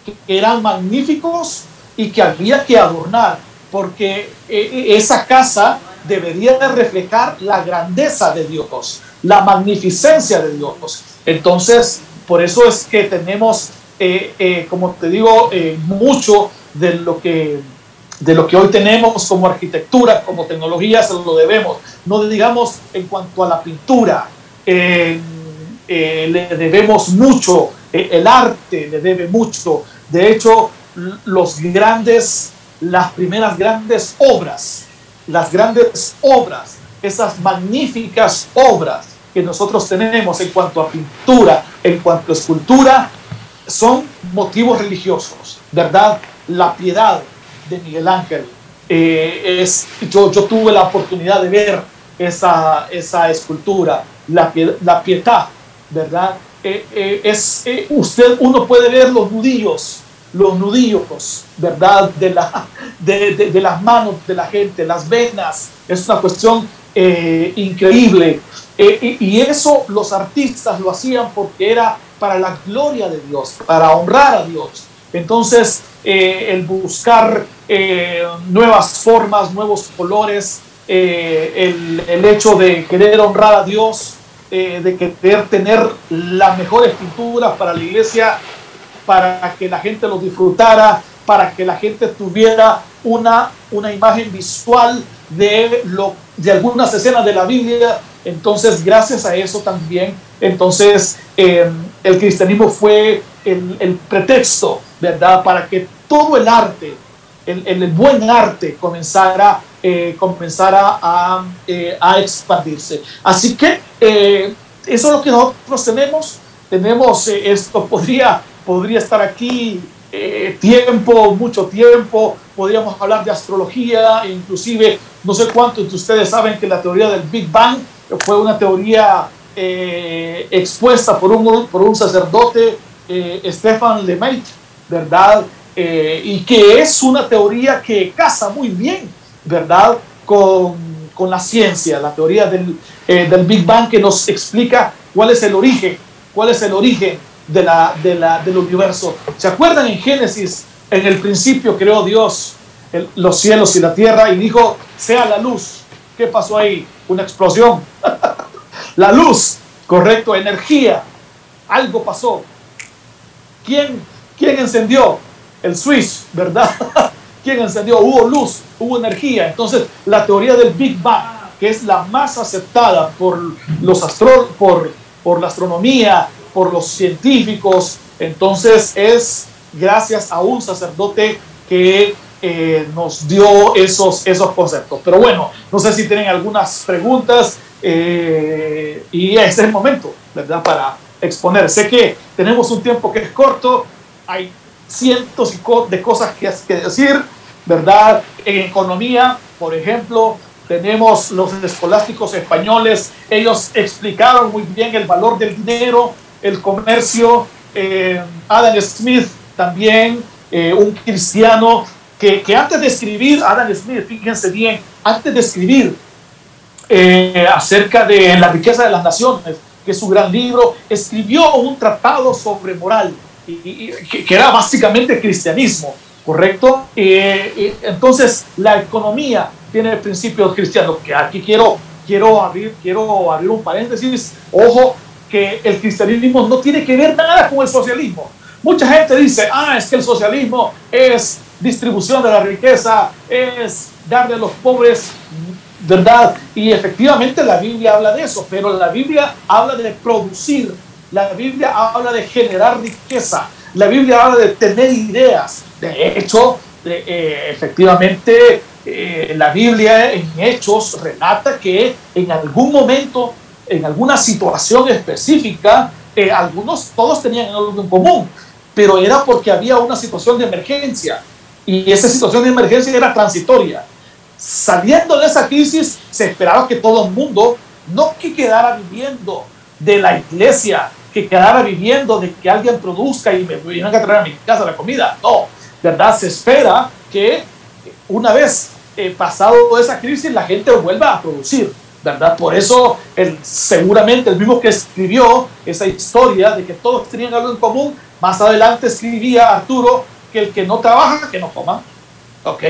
que eran magníficos y que había que adornar, porque eh, eh, esa casa debería de reflejar la grandeza de Dios, la magnificencia de Dios. Entonces, por eso es que tenemos, eh, como te digo, mucho de lo que de lo que hoy tenemos como arquitectura, como tecnología, se lo debemos. No digamos en cuanto a la pintura, eh, le debemos mucho, eh, el arte le debe mucho. De hecho, los grandes, las primeras grandes obras, las grandes obras, esas magníficas obras que nosotros tenemos en cuanto a pintura, en cuanto a escultura, son motivos religiosos, ¿verdad? La piedad, de Miguel Ángel. Eh, es, yo, yo tuve la oportunidad de ver esa, esa escultura, la, la pietad, ¿verdad? Eh, eh, es, usted, uno puede ver los nudillos, los nudillos, ¿verdad? De, la, de, de, las manos de la gente, las venas, es una cuestión increíble. y eso los artistas lo hacían porque era para la gloria de Dios, para honrar a Dios. Entonces, el buscar eh, nuevas formas, nuevos colores, eh, el, el, hecho de querer honrar a Dios, eh, de querer tener las mejores pinturas para la iglesia, para que la gente lo disfrutara, para que la gente tuviera una, una imagen visual de, lo, de algunas escenas de la Biblia Entonces, gracias a eso también, entonces em, el cristianismo fue el, pretexto, ¿verdad? Para que todo el arte, el, buen arte comenzara, eh, comenzara a, eh, a, expandirse. Así que eh, eso es lo que nosotros tenemos. Tenemos esto, podría, podría estar aquí tiempo, mucho tiempo, podríamos hablar de astrología, inclusive no sé cuántos de ustedes saben que la teoría del Big Bang fue una teoría eh, expuesta por un, por un sacerdote, eh, Stefan Lemaitre, ¿verdad? Eh, y que es una teoría que casa muy bien, ¿verdad? Con, con la ciencia, la teoría del, del, Big Bang que nos explica cuál es el origen, cuál es el origen de la, de la, del universo. ¿Se acuerdan en Génesis? En el principio creó Dios los cielos y la tierra y dijo, sea la luz. ¿Qué pasó ahí? Una explosión. la luz, correcto, energía. Algo pasó. ¿Quién, quién encendió? El switch, ¿verdad? ¿Quién encendió? Hubo luz, hubo energía. Entonces, la teoría del Big Bang, que es la más aceptada por los astro por, por la astronomía, por los científicos, entonces es gracias a un sacerdote que eh, nos dio esos, esos conceptos. Pero bueno, no sé si tienen algunas preguntas eh, y este es el momento, ¿verdad? Para exponer. Sé que tenemos un tiempo que es corto, hay cientos de cosas que, que decir, ¿verdad? En economía, por ejemplo, tenemos los escolásticos españoles, ellos explicaron muy bien el valor del dinero, el comercio. Eh, Adam Smith también, un cristiano, que, antes de escribir, Adam Smith, fíjense bien, antes de escribir eh, acerca de la riqueza de las naciones, que es su gran libro, escribió un tratado sobre moral, y, que, era básicamente cristianismo, ¿correcto? Eh, entonces, la economía tiene principios cristianos, que aquí quiero, quiero, abrir, quiero abrir un paréntesis, ojo, que el cristianismo no tiene que ver nada con el socialismo. Mucha gente dice, ah, es que el socialismo es distribución de la riqueza, es darle a los pobres, ¿verdad? Y efectivamente la Biblia habla de eso, pero la Biblia habla de producir, la Biblia habla de generar riqueza, la Biblia habla de tener ideas. De hecho, eh, efectivamente, eh, la Biblia en Hechos relata que en algún momento, en alguna situación específica, eh, algunos, todos tenían algo en común, pero era porque había una situación de emergencia y esa situación de emergencia era transitoria. Saliendo de esa crisis, se esperaba que todo el mundo no que quedara viviendo de la iglesia, que quedara viviendo de que alguien produzca y me vengan a traer a mi casa la comida. No, ¿verdad? Se espera que una vez eh, pasado esa crisis la gente vuelva a producir, ¿verdad? Por eso el, seguramente el mismo que escribió esa historia de que todos tenían algo en común, más adelante escribía Arturo el que no trabaja, que no coma. ¿Ok?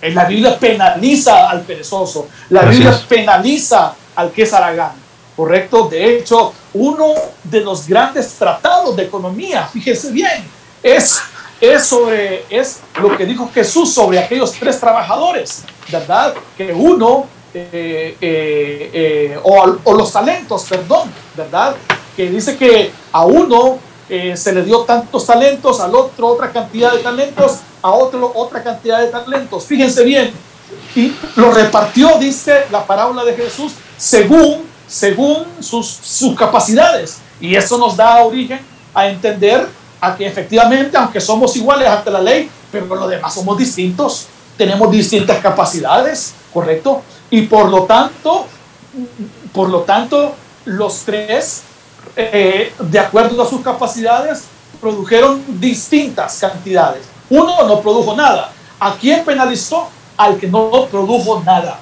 En la Biblia penaliza al perezoso. La Biblia penaliza al que es aragán. ¿Correcto? De hecho, uno de los grandes tratados de economía, fíjese bien, es, es sobre es lo que dijo Jesús sobre aquellos tres trabajadores, ¿verdad? Que uno, eh, eh, eh, o, o los talentos, perdón, ¿verdad? Que dice que a uno se le dio tantos talentos, al otro otra cantidad de talentos, a otro otra cantidad de talentos. Fíjense bien, y lo repartió, dice la parábola de Jesús, según, según sus, sus capacidades. Y eso nos da origen a entender a que efectivamente, aunque somos iguales ante la ley, pero por lo demás somos distintos, tenemos distintas capacidades, ¿correcto? Y por lo tanto, por lo tanto, los tres eh, de acuerdo a sus capacidades, produjeron distintas cantidades. Uno no produjo nada. ¿A quién penalizó? Al que no produjo nada.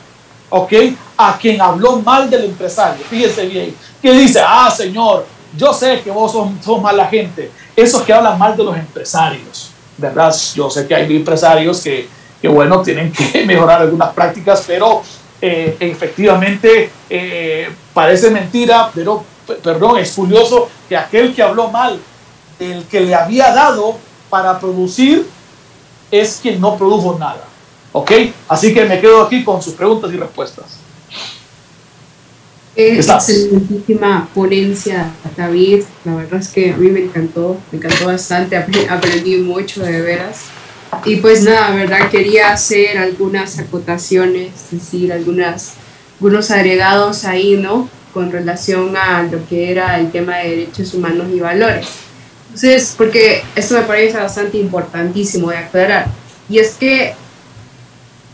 ¿Ok? A quien habló mal del empresario. Fíjese bien. Que dice, ah, Señor, yo sé que vos sos, mala gente. Esos que hablan mal de los empresarios. ¿Verdad? Yo sé que hay empresarios que, que bueno, tienen que mejorar algunas prácticas, pero eh, efectivamente eh, parece mentira, pero perdón, es curioso que aquel que habló mal el que le había dado para producir es quien no produjo nada. ¿Ok? Así que me quedo aquí con sus preguntas y respuestas. Excelentísima ponencia, David. La verdad es que a mí me encantó, me encantó bastante, aprendí mucho de veras. Y pues nada, ¿verdad? Quería hacer algunas acotaciones, es decir, algunas, algunos agregados ahí, ¿no? Con relación a lo que era el tema de derechos humanos y valores. Entonces, porque esto me parece bastante importantísimo de aclarar. Y es que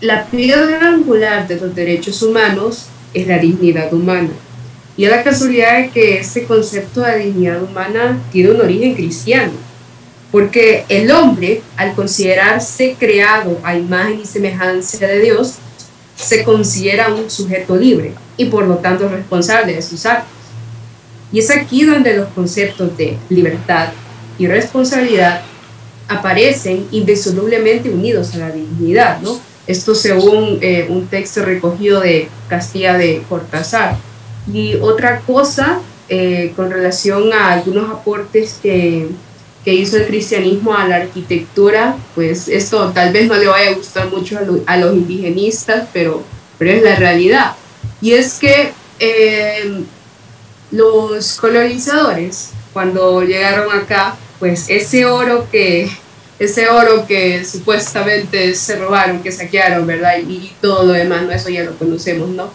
la piedra angular de los derechos humanos es la dignidad humana. Y es la casualidad de que este concepto de dignidad humana tiene un origen cristiano, porque el hombre, al considerarse creado a imagen y semejanza de Dios, se considera un sujeto libre y por lo tanto responsable de sus actos. Y es aquí donde los conceptos de libertad y responsabilidad aparecen indisolublemente unidos a la dignidad, ¿no? Esto según eh, un texto recogido de Castilla de Cortázar. Y otra cosa eh, con relación a algunos aportes que, que, hizo el cristianismo a la arquitectura, pues esto tal vez no le vaya a gustar mucho a, los indigenistas, pero, pero es la realidad. Y es que eh, los colonizadores, cuando llegaron acá, pues ese oro que, ese oro que supuestamente se robaron, que saquearon, ¿verdad? Y, todo lo demás, ¿no? Eso ya lo conocemos, ¿no?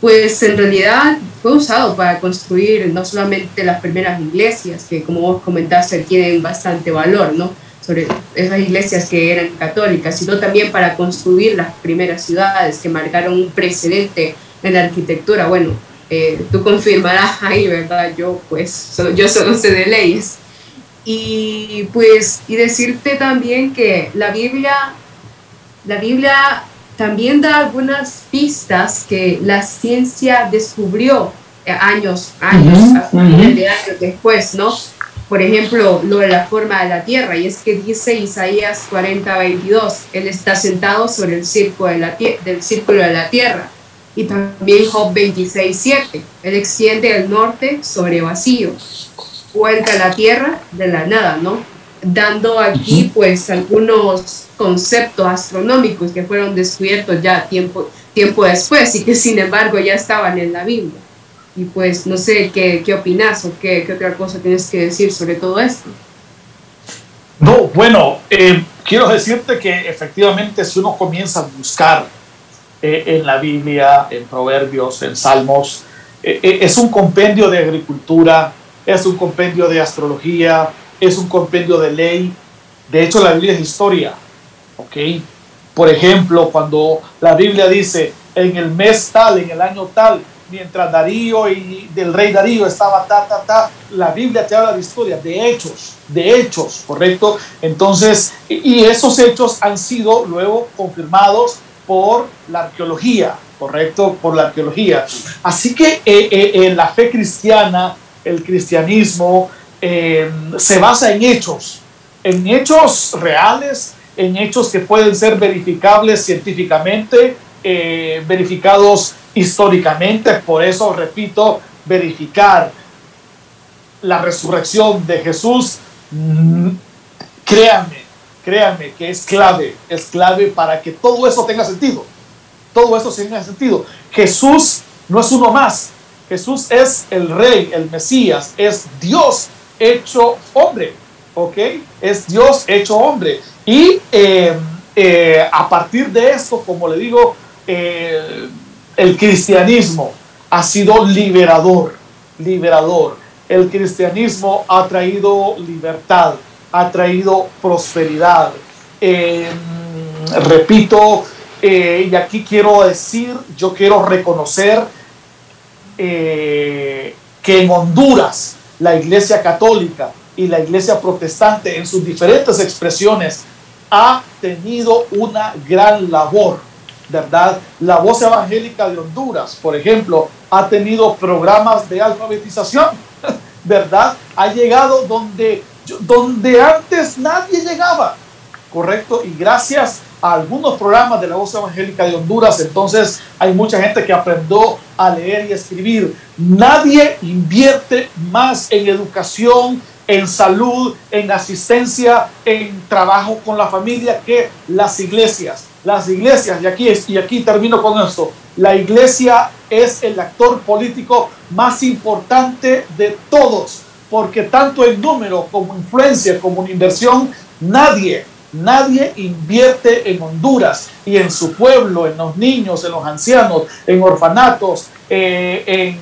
Pues en realidad fue usado para construir no solamente las primeras iglesias, que como vos comentaste tienen bastante valor, ¿no? Sobre esas iglesias que eran católicas, sino también para construir las primeras ciudades que marcaron un precedente en la arquitectura. Bueno, eh, tú confirmarás ahí, ¿verdad? Yo pues, yo solo sé de leyes. Y pues, y decirte también que la Biblia, la Biblia también da algunas pistas que la ciencia descubrió eh, años, años, años después, ¿no? Por ejemplo, lo de la forma de la Tierra, y es que dice Isaías 40, 22, Él está sentado sobre el círculo de la, del círculo de la Tierra. Y también Job 26, 7, Él extiende el norte sobre vacío vuelta a la Tierra de la nada, ¿no? Dando aquí pues algunos conceptos astronómicos que fueron descubiertos ya tiempo, tiempo después y que sin embargo ya estaban en la Biblia. Y pues no sé qué, qué opinas o qué, qué, otra cosa tienes que decir sobre todo esto. No, bueno, eh, quiero decirte que efectivamente si uno comienza a buscar eh, en la Biblia, en Proverbios, en Salmos, eh, es un compendio de agricultura, es un compendio de astrología, es un compendio de ley. De hecho, la Biblia es historia. ¿Ok? Por ejemplo, cuando la Biblia dice en el mes tal, en el año tal, mientras Darío y del rey Darío estaba ta, ta, ta, la Biblia te habla de historia, de hechos, de hechos, ¿correcto? Entonces, y esos hechos han sido luego confirmados por la arqueología, ¿correcto? Por la arqueología. Así que eh, eh, en la fe cristiana el cristianismo eh, se basa en hechos, en hechos reales, en hechos que pueden ser verificables científicamente, eh, verificados históricamente. Por eso, repito, verificar la resurrección de Jesús, mm, créanme, créanme que es clave, es clave para que todo eso tenga sentido. Todo eso tenga sentido. Jesús no es uno más, Jesús es el rey, el Mesías, es Dios hecho hombre, ¿ok? Es Dios hecho hombre. Y eh, eh, a partir de esto, como le digo, eh, el cristianismo ha sido liberador, liberador. El cristianismo ha traído libertad, ha traído prosperidad. repito, y aquí quiero decir, yo quiero reconocer eh, que en Honduras la Iglesia Católica y la Iglesia Protestante en sus diferentes expresiones ha tenido una gran labor, ¿verdad? La voz evangélica de Honduras, por ejemplo, ha tenido programas de alfabetización, ¿verdad? Ha llegado donde, donde antes nadie llegaba, ¿correcto? Y gracias algunos programas de la voz evangélica de Honduras, entonces hay mucha gente que aprendió a leer y escribir. Nadie invierte más en educación en salud, en asistencia, en trabajo con la familia que las iglesias. Las iglesias, y aquí, y aquí termino con esto, la iglesia es el actor político más importante de todos, porque tanto en número como influencia, como en inversión, nadie, nadie invierte en Honduras y en su pueblo, en los niños, en los ancianos, en orfanatos, eh,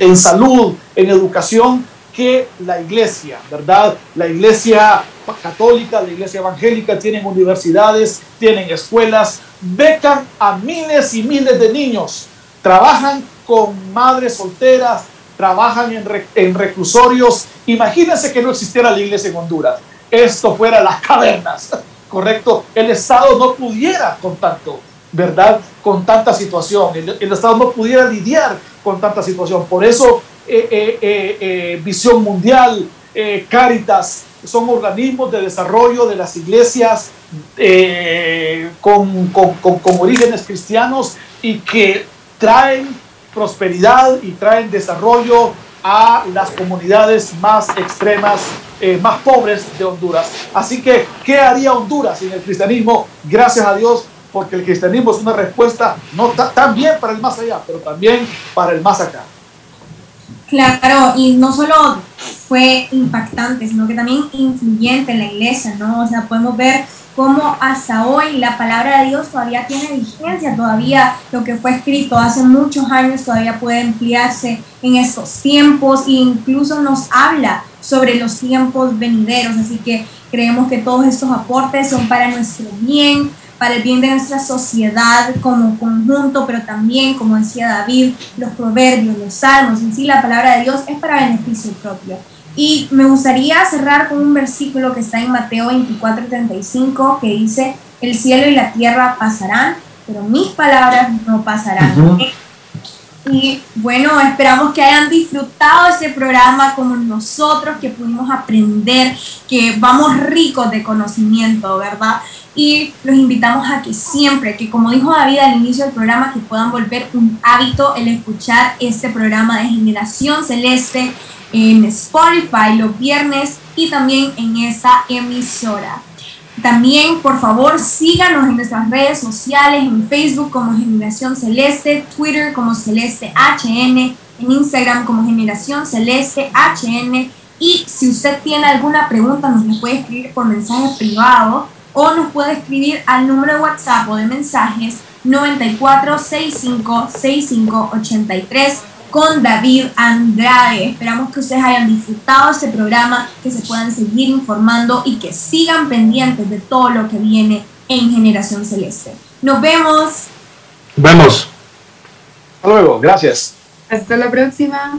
en salud, en educación, que la iglesia, ¿verdad? La iglesia católica, la iglesia evangélica tienen universidades, tienen escuelas, becan a miles y miles de niños, trabajan con madres solteras, trabajan en, reclusorios. Imagínense que no existiera la iglesia en Honduras. Esto fuera las cavernas, ¿correcto? El Estado no pudiera con tanto, ¿verdad? Con tanta situación. el Estado no pudiera lidiar con tanta situación. Por eso eh, eh, eh, Visión Mundial, Caritas, son organismos de desarrollo de las iglesias con, con, orígenes cristianos y que traen prosperidad y traen desarrollo a las comunidades más extremas, más pobres de Honduras. Así que, ¿qué haría Honduras sin el cristianismo? Gracias a Dios, porque el cristianismo es una respuesta no también para el más allá, pero también para el más acá. Claro, y no solo fue impactante, sino que también influyente en la iglesia, ¿no? O sea, podemos ver cómo hasta hoy la palabra de Dios todavía tiene vigencia, todavía lo que fue escrito hace muchos años todavía puede emplearse en estos tiempos e incluso nos habla sobre los tiempos venideros, así que creemos que todos estos aportes son para nuestro bien, para el bien de nuestra sociedad como conjunto, pero también, como decía David, los proverbios, los salmos, en sí la palabra de Dios es para beneficio propio. Y me gustaría cerrar con un versículo que está en Mateo 24, 35, que dice, el cielo y la tierra pasarán, pero mis palabras no pasarán. Y bueno, esperamos que hayan disfrutado este programa como nosotros, que pudimos aprender, que vamos ricos de conocimiento, ¿verdad? Y los invitamos a que siempre, que como dijo David al inicio del programa, que puedan volver un hábito el escuchar este programa de Generación Celeste en Spotify los viernes y también en esa emisora. También, por favor, síganos en nuestras redes sociales, en Facebook como Generación Celeste, Twitter como Celeste HN, en Instagram como Generación Celeste HN. Y si usted tiene alguna pregunta, nos la puede escribir por mensaje privado o nos puede escribir al número de WhatsApp o de mensajes 94656583 con David Andrade. Esperamos que ustedes hayan disfrutado este programa, que se puedan seguir informando y que sigan pendientes de todo lo que viene en Generación Celeste. Nos vemos. Vemos. Hasta luego. Gracias. Hasta la próxima